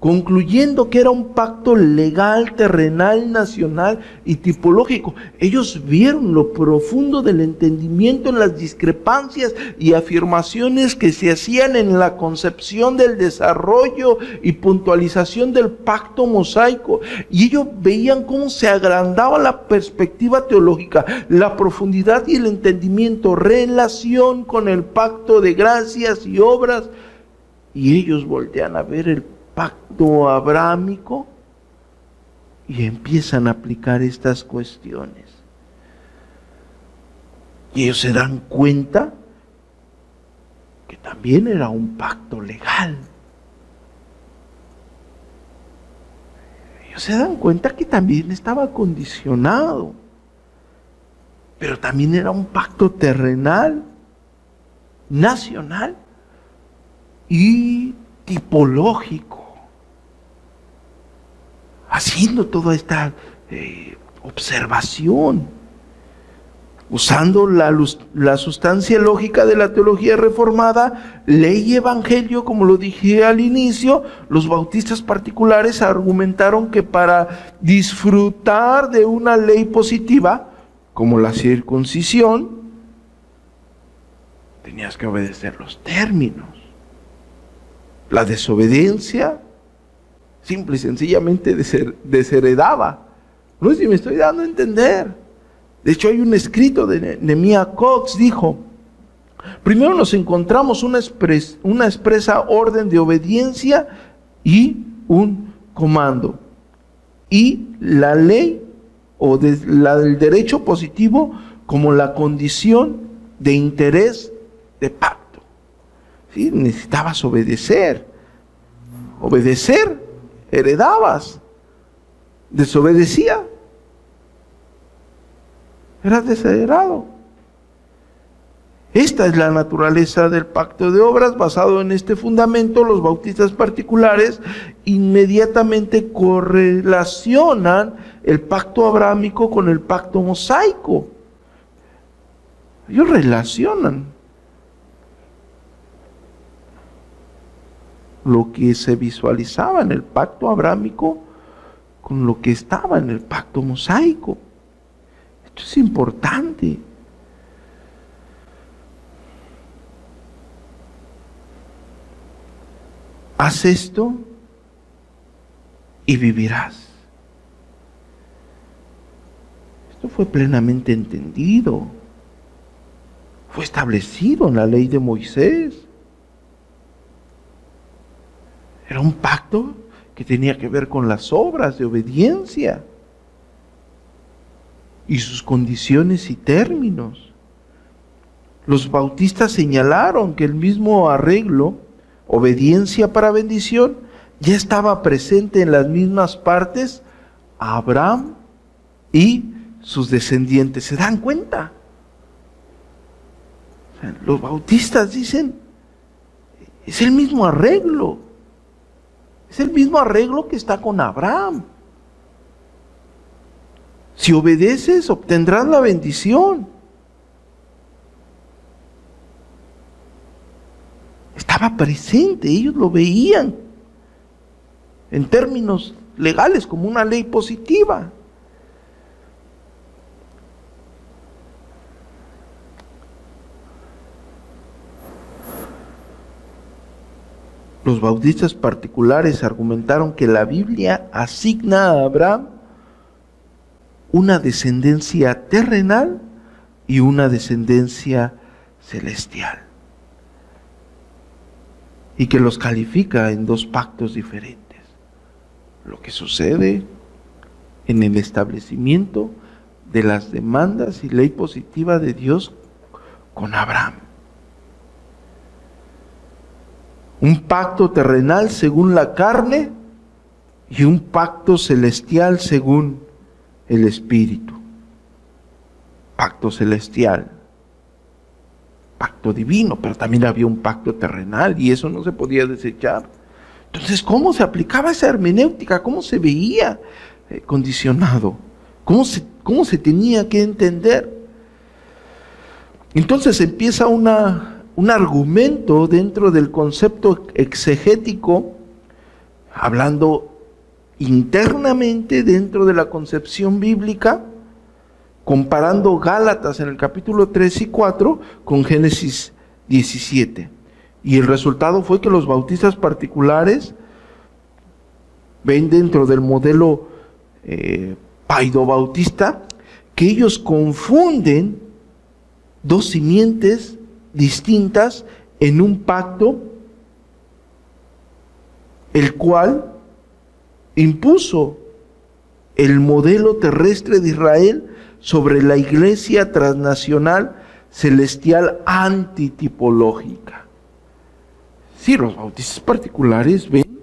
A: concluyendo que era un pacto legal, terrenal, nacional y tipológico. Ellos vieron lo profundo del entendimiento en las discrepancias y afirmaciones que se hacían en la concepción del desarrollo y puntualización del pacto mosaico. Y ellos veían cómo se agrandaba la perspectiva teológica, la profundidad y el entendimiento, relación con el pacto de gracias y obras. Y ellos voltean a ver el pacto abrámico y empiezan a aplicar estas cuestiones. Y ellos se dan cuenta que también era un pacto legal. Pero se dan cuenta que también estaba condicionado. Pero también era un pacto terrenal, nacional y tipológico. Haciendo toda esta eh, observación usando la, la, sustancia lógica de la teología reformada, ley y evangelio, como lo dije al inicio, los bautistas particulares argumentaron que para disfrutar de una ley positiva, como la circuncisión, tenías que obedecer los términos. La desobediencia simple y sencillamente desheredaba. No sé si me estoy dando a entender. De hecho, hay un escrito de Nemia Cox, dijo, primero nos encontramos una, expresa orden de obediencia y un comando. Y la ley o la del derecho positivo como la condición de interés de pacto. Necesitabas obedecer. Obedecer, heredabas. Desobedecía, era desheredado. Esta es la naturaleza del pacto de obras. Basado en este fundamento, los bautistas particulares inmediatamente correlacionan el pacto abrámico con el pacto mosaico. Ellos relacionan lo que se visualizaba en el pacto abrámico con lo que estaba en el pacto mosaico es importante. Haz esto y vivirás. Esto fue plenamente entendido. Fue establecido en la ley de Moisés. Era un pacto que tenía que ver con las obras de obediencia y sus condiciones y términos. Los bautistas señalaron que el mismo arreglo, obediencia para bendición, ya estaba presente en las mismas partes a Abraham y sus descendientes. ¿Se dan cuenta? Los bautistas dicen, es el mismo arreglo. Es el mismo arreglo que está con Abraham. Si obedeces, obtendrás la bendición. Estaba presente, ellos lo veían en términos legales como una ley positiva. Los bautistas particulares argumentaron que la Biblia asigna a Abraham una descendencia terrenal y una descendencia celestial. Y que los califica en dos pactos diferentes. Lo que sucede en el establecimiento de las demandas y ley positiva de Dios con Abraham. Un pacto terrenal según la carne y un pacto celestial según el Espíritu. Pacto celestial, pacto divino, pero también había un pacto terrenal y eso no se podía desechar. Entonces, ¿cómo se aplicaba esa hermenéutica? ¿Cómo se veía eh, condicionado? ¿Cómo ¿Cómo se tenía que entender? Entonces empieza una, un argumento dentro del concepto exegético, hablando internamente dentro de la concepción bíblica, comparando Gálatas en el capítulo 3 y 4 con Génesis 17. Y el resultado fue que los bautistas particulares ven dentro del modelo eh, paido-bautista que ellos confunden dos simientes distintas en un pacto, el cual impuso el modelo terrestre de Israel sobre la iglesia transnacional celestial antitipológica. Sí, los bautistas particulares ven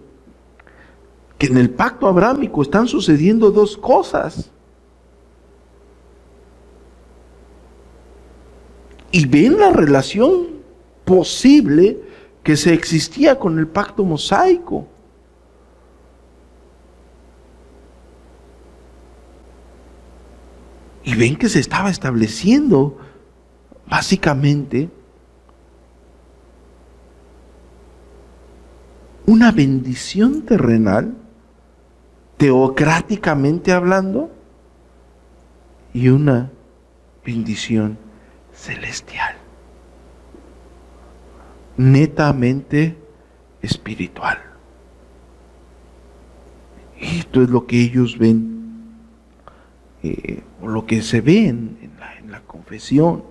A: que en el pacto abrámico están sucediendo dos cosas. Y ven la relación posible que se existía con el pacto mosaico. Y ven que se estaba estableciendo básicamente una bendición terrenal, teocráticamente hablando, y una bendición celestial, netamente espiritual. Esto es lo que ellos ven, eh, o lo que se ve en, la, en la confesión.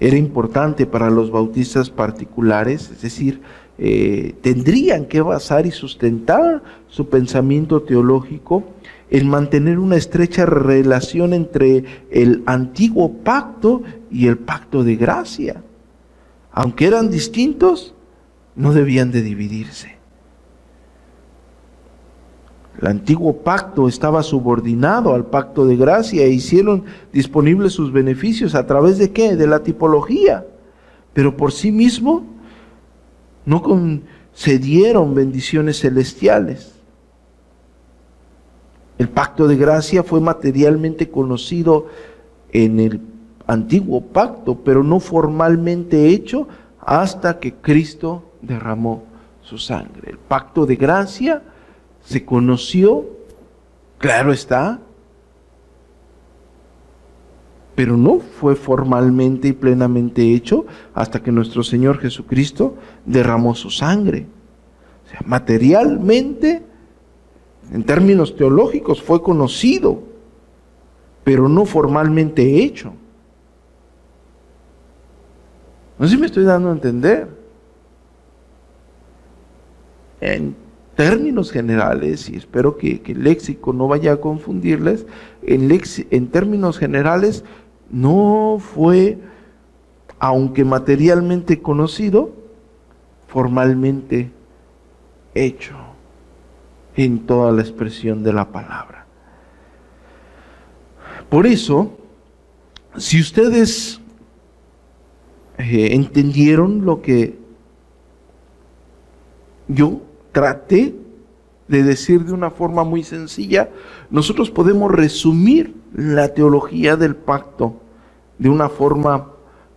A: Era importante para los bautistas particulares, es decir, eh, tendrían que basar y sustentar su pensamiento teológico en mantener una estrecha relación entre el antiguo pacto y el pacto de gracia. Aunque eran distintos, no debían de dividirse. El antiguo pacto estaba subordinado al pacto de gracia e hicieron disponibles sus beneficios a través de qué? De la tipología. Pero por sí mismo no concedieron bendiciones celestiales. El pacto de gracia fue materialmente conocido en el antiguo pacto, pero no formalmente hecho hasta que Cristo derramó su sangre. El pacto de gracia se conoció, claro está, pero no fue formalmente y plenamente hecho hasta que nuestro Señor Jesucristo derramó su sangre. O sea, materialmente, en términos teológicos, fue conocido, pero no formalmente hecho. No sé si me estoy dando a entender. En términos generales, y espero que, el léxico no vaya a confundirles, en, en términos generales, no fue, aunque materialmente conocido, formalmente hecho en toda la expresión de la palabra. Por eso, si ustedes eh, entendieron lo que yo traté de decir de una forma muy sencilla, nosotros podemos resumir la teología del pacto de una forma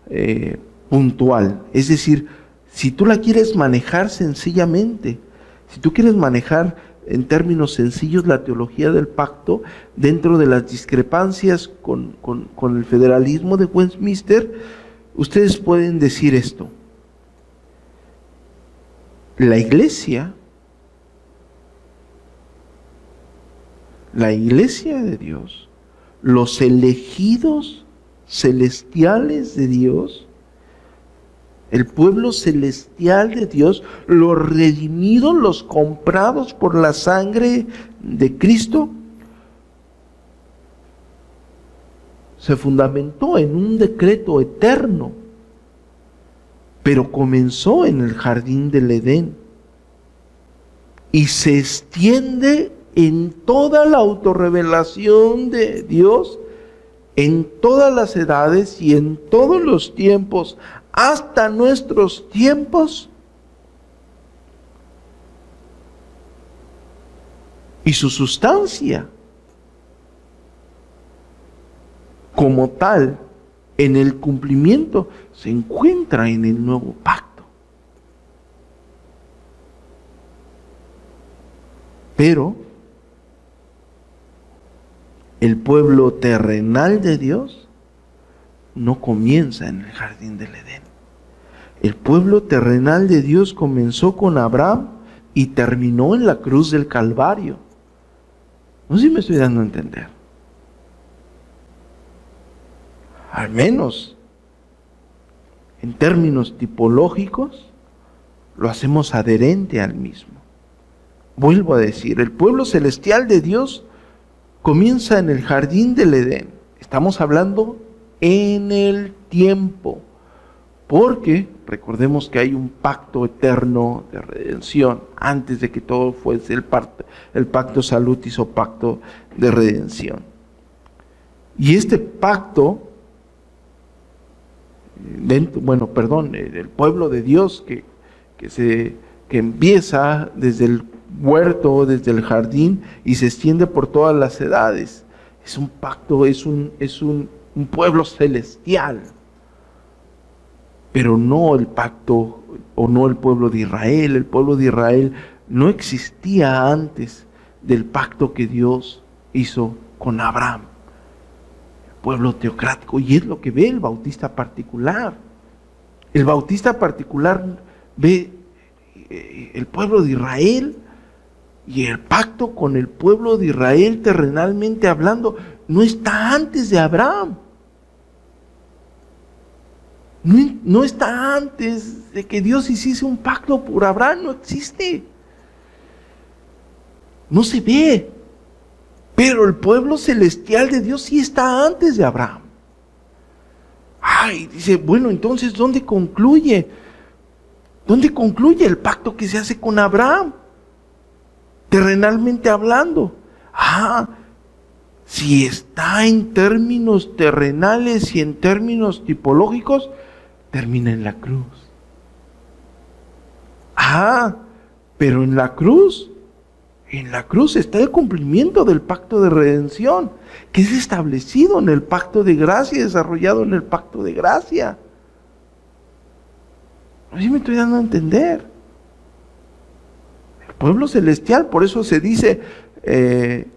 A: eh, puntual. Es decir, si tú la quieres manejar sencillamente, si tú quieres manejar en términos sencillos la teología del pacto dentro de las discrepancias con, con el federalismo de Westminster, ustedes pueden decir esto. La iglesia la iglesia de Dios, los elegidos celestiales de Dios, el pueblo celestial de Dios, los redimidos, los comprados por la sangre de Cristo, se fundamentó en un decreto eterno, pero comenzó en el jardín del Edén y se extiende en toda la autorrevelación de Dios, en todas las edades y en todos los tiempos, hasta nuestros tiempos. Y su sustancia, como tal, en el cumplimiento, se encuentra en el nuevo pacto. Pero el pueblo terrenal de Dios no comienza en el jardín del Edén. El pueblo terrenal de Dios comenzó con Abraham y terminó en la cruz del Calvario. No sé si me estoy dando a entender. Al menos en términos tipológicos, lo hacemos adherente al mismo. Vuelvo a decir, el pueblo celestial de Dios comienza en el jardín del Edén. Estamos hablando en el tiempo, Porque recordemos que hay un pacto eterno de redención antes de que todo fuese el pacto, el pacto salutis pacto de redención. Y este pacto, bueno, perdón, el pueblo de Dios que, que, se, que empieza desde el huerto, desde el jardín y se extiende por todas las edades. Es un pacto, es un, es un pueblo celestial pero no el pacto o no el pueblo de Israel. El pueblo de Israel no existía antes del pacto que Dios hizo con Abraham. El pueblo teocrático. Y es lo que ve el bautista particular. El bautista particular ve eh, el pueblo de Israel y el pacto con el pueblo de Israel terrenalmente hablando no está antes de Abraham. No, está antes de que Dios hiciese un pacto por Abraham, no existe. No se ve. Pero el pueblo celestial de Dios sí está antes de Abraham. Ay, dice, bueno, entonces, ¿dónde concluye? ¿Dónde concluye el pacto que se hace con Abraham? Terrenalmente hablando. Ah, si está en términos terrenales y en términos tipológicos, termina en la cruz. Ah, pero en la cruz, en la cruz está el cumplimiento del pacto de redención, que es establecido en el pacto de gracia, desarrollado en el pacto de gracia. Así me estoy dando a entender. El pueblo celestial, por eso se dice, eh,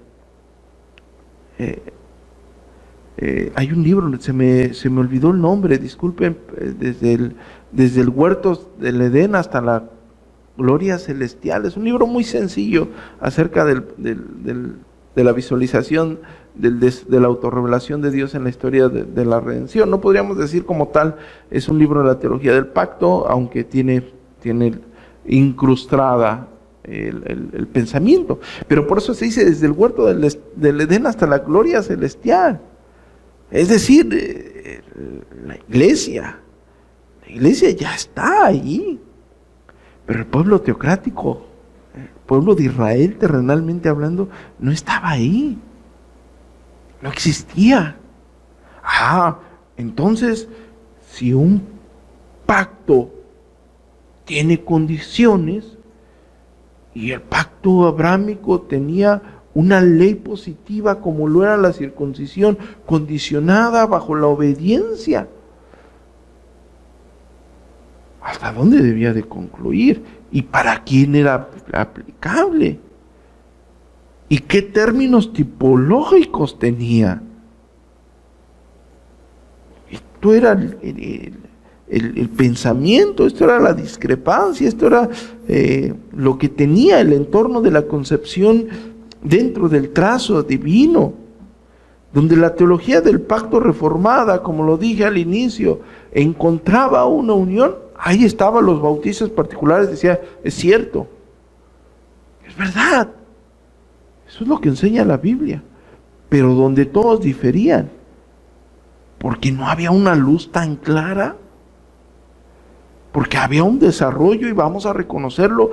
A: eh, eh, hay un libro, se me, se me olvidó el nombre, disculpen, eh, desde el, desde el huerto del Edén hasta la gloria celestial. Es un libro muy sencillo acerca del, de la visualización de la autorrevelación de Dios en la historia de, la redención. No podríamos decir como tal, es un libro de la teología del pacto, aunque tiene, tiene incrustada el, pensamiento. Pero por eso se dice desde el huerto del, del Edén hasta la gloria celestial. Es decir, eh, la iglesia, la iglesia ya está ahí. Pero el pueblo teocrático, el pueblo de Israel, terrenalmente hablando, no estaba ahí. No existía. Ah, entonces, si un pacto tiene condiciones, y el pacto abrámico tenía una ley positiva como lo era la circuncisión, condicionada bajo la obediencia. ¿Hasta dónde debía de concluir? ¿Y para quién era aplicable? ¿Y qué términos tipológicos tenía? Esto era el, pensamiento, esto era la discrepancia, esto era eh, lo que tenía el entorno de la concepción dentro del trazo divino, donde la teología del pacto reformada, como lo dije al inicio, encontraba una unión, ahí estaban los bautistas particulares, decía, es cierto, es verdad, eso es lo que enseña la Biblia, pero donde todos diferían, porque no había una luz tan clara, porque había un desarrollo y vamos a reconocerlo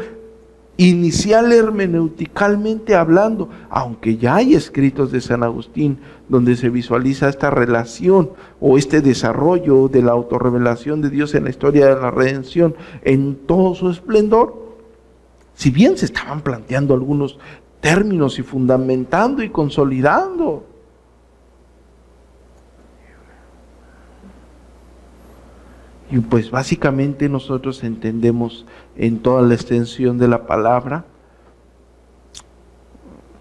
A: inicial hermeneuticalmente hablando, aunque ya hay escritos de San Agustín donde se visualiza esta relación o este desarrollo de la autorrevelación de Dios en la historia de la redención en todo su esplendor, si bien se estaban planteando algunos términos y fundamentando y consolidando, Y pues básicamente nosotros entendemos en toda la extensión de la palabra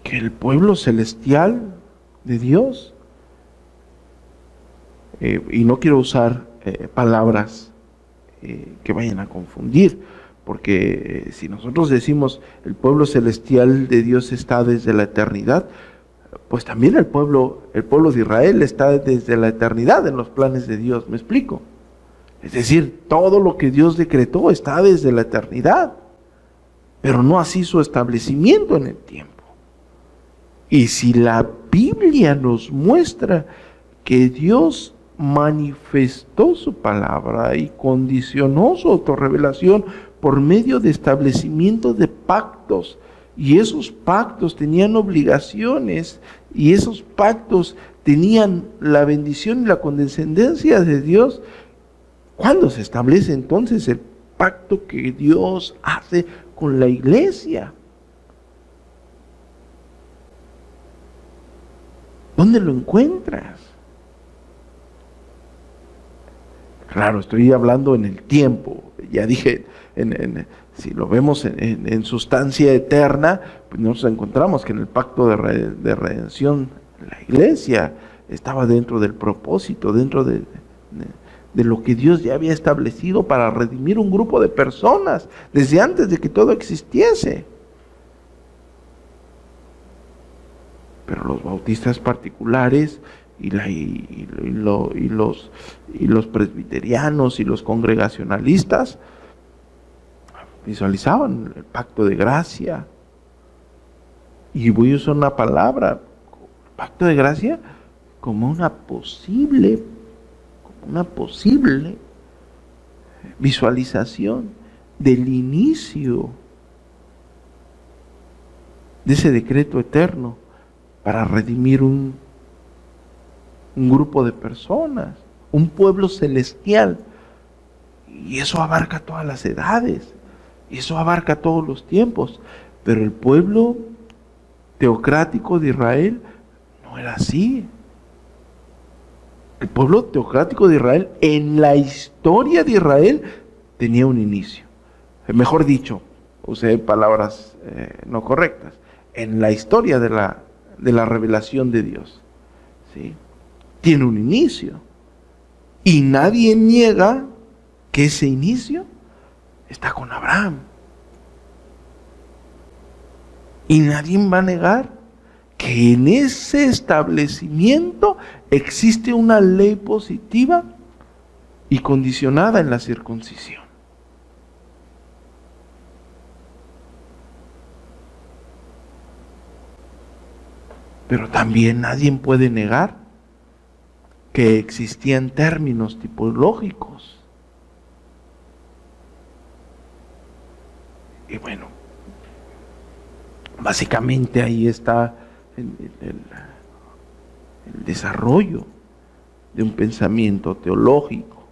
A: que el pueblo celestial de Dios, eh, y no quiero usar eh, palabras eh, que vayan a confundir, porque si nosotros decimos el pueblo celestial de Dios está desde la eternidad, pues también el pueblo, el pueblo de Israel está desde la eternidad en los planes de Dios, ¿me explico? Es decir, todo lo que Dios decretó está desde la eternidad, pero no así su establecimiento en el tiempo. Y si la Biblia nos muestra que Dios manifestó su palabra y condicionó su autorrevelación por medio de establecimiento de pactos. Y esos pactos tenían obligaciones y esos pactos tenían la bendición y la condescendencia de Dios. ¿Cuándo se establece entonces el pacto que Dios hace con la iglesia? ¿Dónde lo encuentras? Claro, estoy hablando en el tiempo. Ya dije, si lo vemos en, sustancia eterna, pues nos encontramos que en el pacto de, redención la iglesia estaba dentro del propósito, dentro de, de lo que Dios ya había establecido para redimir un grupo de personas desde antes de que todo existiese. Pero los bautistas particulares y, los, los presbiterianos y los congregacionalistas visualizaban el pacto de gracia. Y voy a usar una palabra, pacto de gracia, como una posible, una posible visualización del inicio de ese decreto eterno para redimir un, un grupo de personas, un pueblo celestial. Y eso abarca todas las edades, y eso abarca todos los tiempos. Pero el pueblo teocrático de Israel no era así. El pueblo teocrático de Israel en la historia de Israel tenía un inicio. Mejor dicho, usé palabras eh, no correctas. En la historia de la de la revelación de Dios. ¿sí? Tiene un inicio. Y nadie niega que ese inicio está con Abraham. Y nadie va a negar que en ese establecimiento existe una ley positiva y condicionada en la circuncisión. Pero también nadie puede negar que existían términos tipológicos. Y bueno, básicamente ahí está el, desarrollo de un pensamiento teológico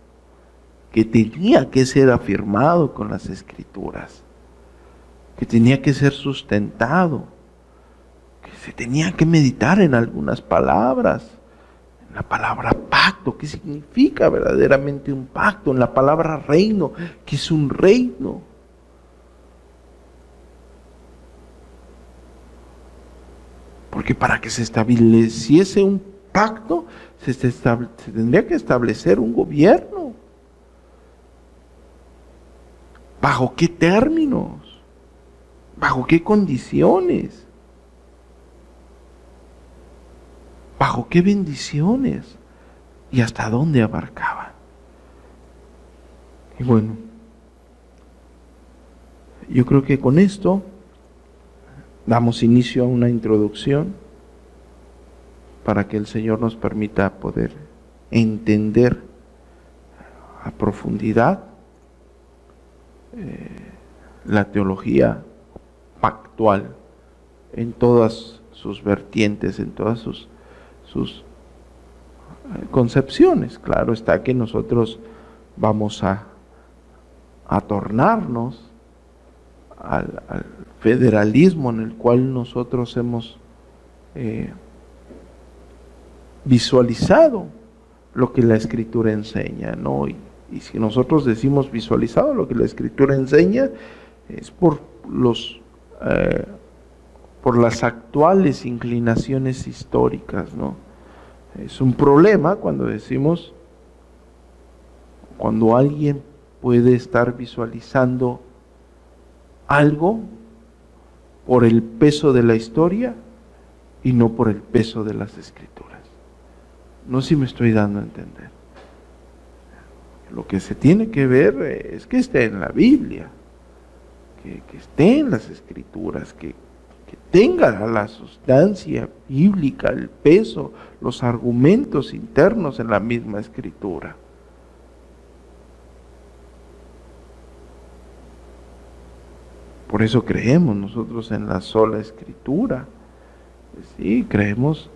A: que tenía que ser afirmado con las escrituras, que tenía que ser sustentado se tenía que meditar en algunas palabras. En la palabra pacto, ¿qué significa verdaderamente un pacto? En la palabra reino, ¿qué es un reino? Porque para que se estableciese un pacto, se, tendría que establecer un gobierno. ¿Bajo qué términos? ¿Bajo qué condiciones? bajo qué bendiciones y hasta dónde abarcaba. Y bueno, yo creo que con esto damos inicio a una introducción para que el Señor nos permita poder entender a profundidad eh, la teología pactual en todas sus vertientes, en todas sus sus eh, concepciones. Claro está que nosotros vamos a, a tornarnos al, federalismo en el cual nosotros hemos eh, visualizado lo que la escritura enseña, ¿no? Y, si nosotros decimos visualizado lo que la escritura enseña, es por los eh, por las actuales inclinaciones históricas, ¿no? Es un problema cuando decimos, cuando alguien puede estar visualizando algo por el peso de la historia y no por el peso de las escrituras. No sé si me estoy dando a entender. Lo que se tiene que ver es que esté en la Biblia, que, que esté en las escrituras, que que tenga la sustancia bíblica, el peso, los argumentos internos en la misma escritura. Por eso creemos nosotros en la sola escritura. Sí, creemos,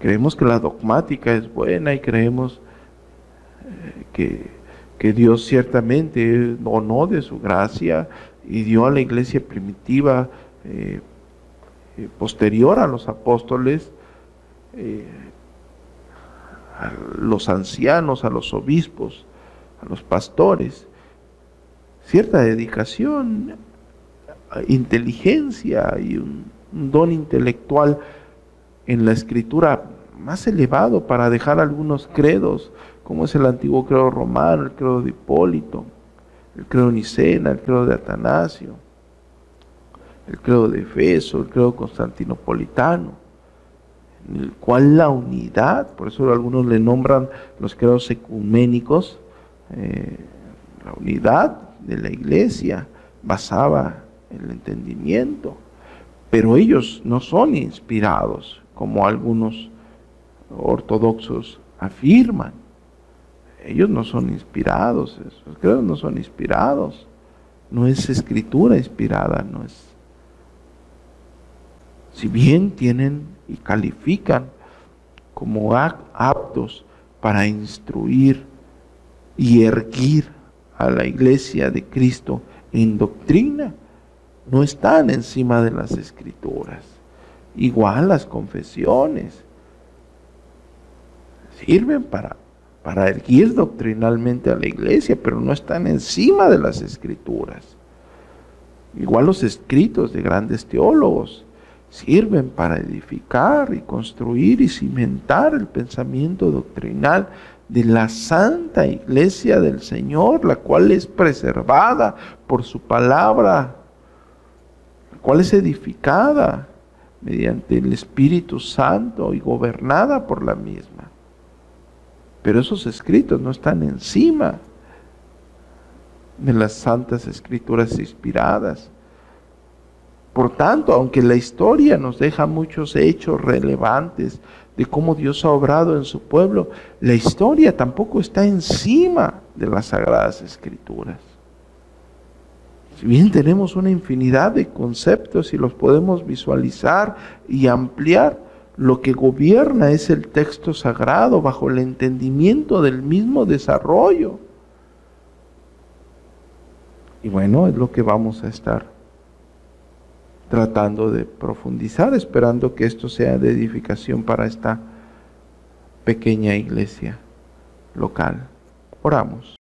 A: creemos que la dogmática es buena y creemos eh, que, Dios ciertamente donó de su gracia y dio a la iglesia primitiva eh, eh, posterior a los apóstoles, a los ancianos, a los obispos, a los pastores, cierta dedicación inteligencia y un, don intelectual en la escritura más elevado para dejar algunos credos, como es el antiguo credo romano, el credo de Hipólito, el credo Nicena, el credo de Atanasio, el credo de Efeso, el credo constantinopolitano, en el cual la unidad, por eso algunos le nombran los credos ecuménicos, eh, la unidad de la iglesia basaba el entendimiento, pero ellos no son inspirados como algunos ortodoxos afirman. Ellos no son inspirados, esos no son inspirados. No es escritura inspirada, no es. Si bien tienen y califican como aptos para instruir y erguir a la iglesia de Cristo en doctrina, no están encima de las escrituras. Igual las confesiones sirven para, para erguir doctrinalmente a la iglesia, pero no están encima de las escrituras. Igual los escritos de grandes teólogos sirven para edificar y construir y cimentar el pensamiento doctrinal de la santa iglesia del Señor, la cual es preservada por su palabra cual es edificada mediante el Espíritu Santo y gobernada por la misma. Pero esos escritos no están encima de las santas escrituras inspiradas. Por tanto, aunque la historia nos deja muchos hechos relevantes de cómo Dios ha obrado en su pueblo, la historia tampoco está encima de las sagradas escrituras. Si bien tenemos una infinidad de conceptos y los podemos visualizar y ampliar, lo que gobierna es el texto sagrado bajo el entendimiento del mismo desarrollo. Y bueno, es lo que vamos a estar tratando de profundizar, esperando que esto sea de edificación para esta pequeña iglesia local. Oramos.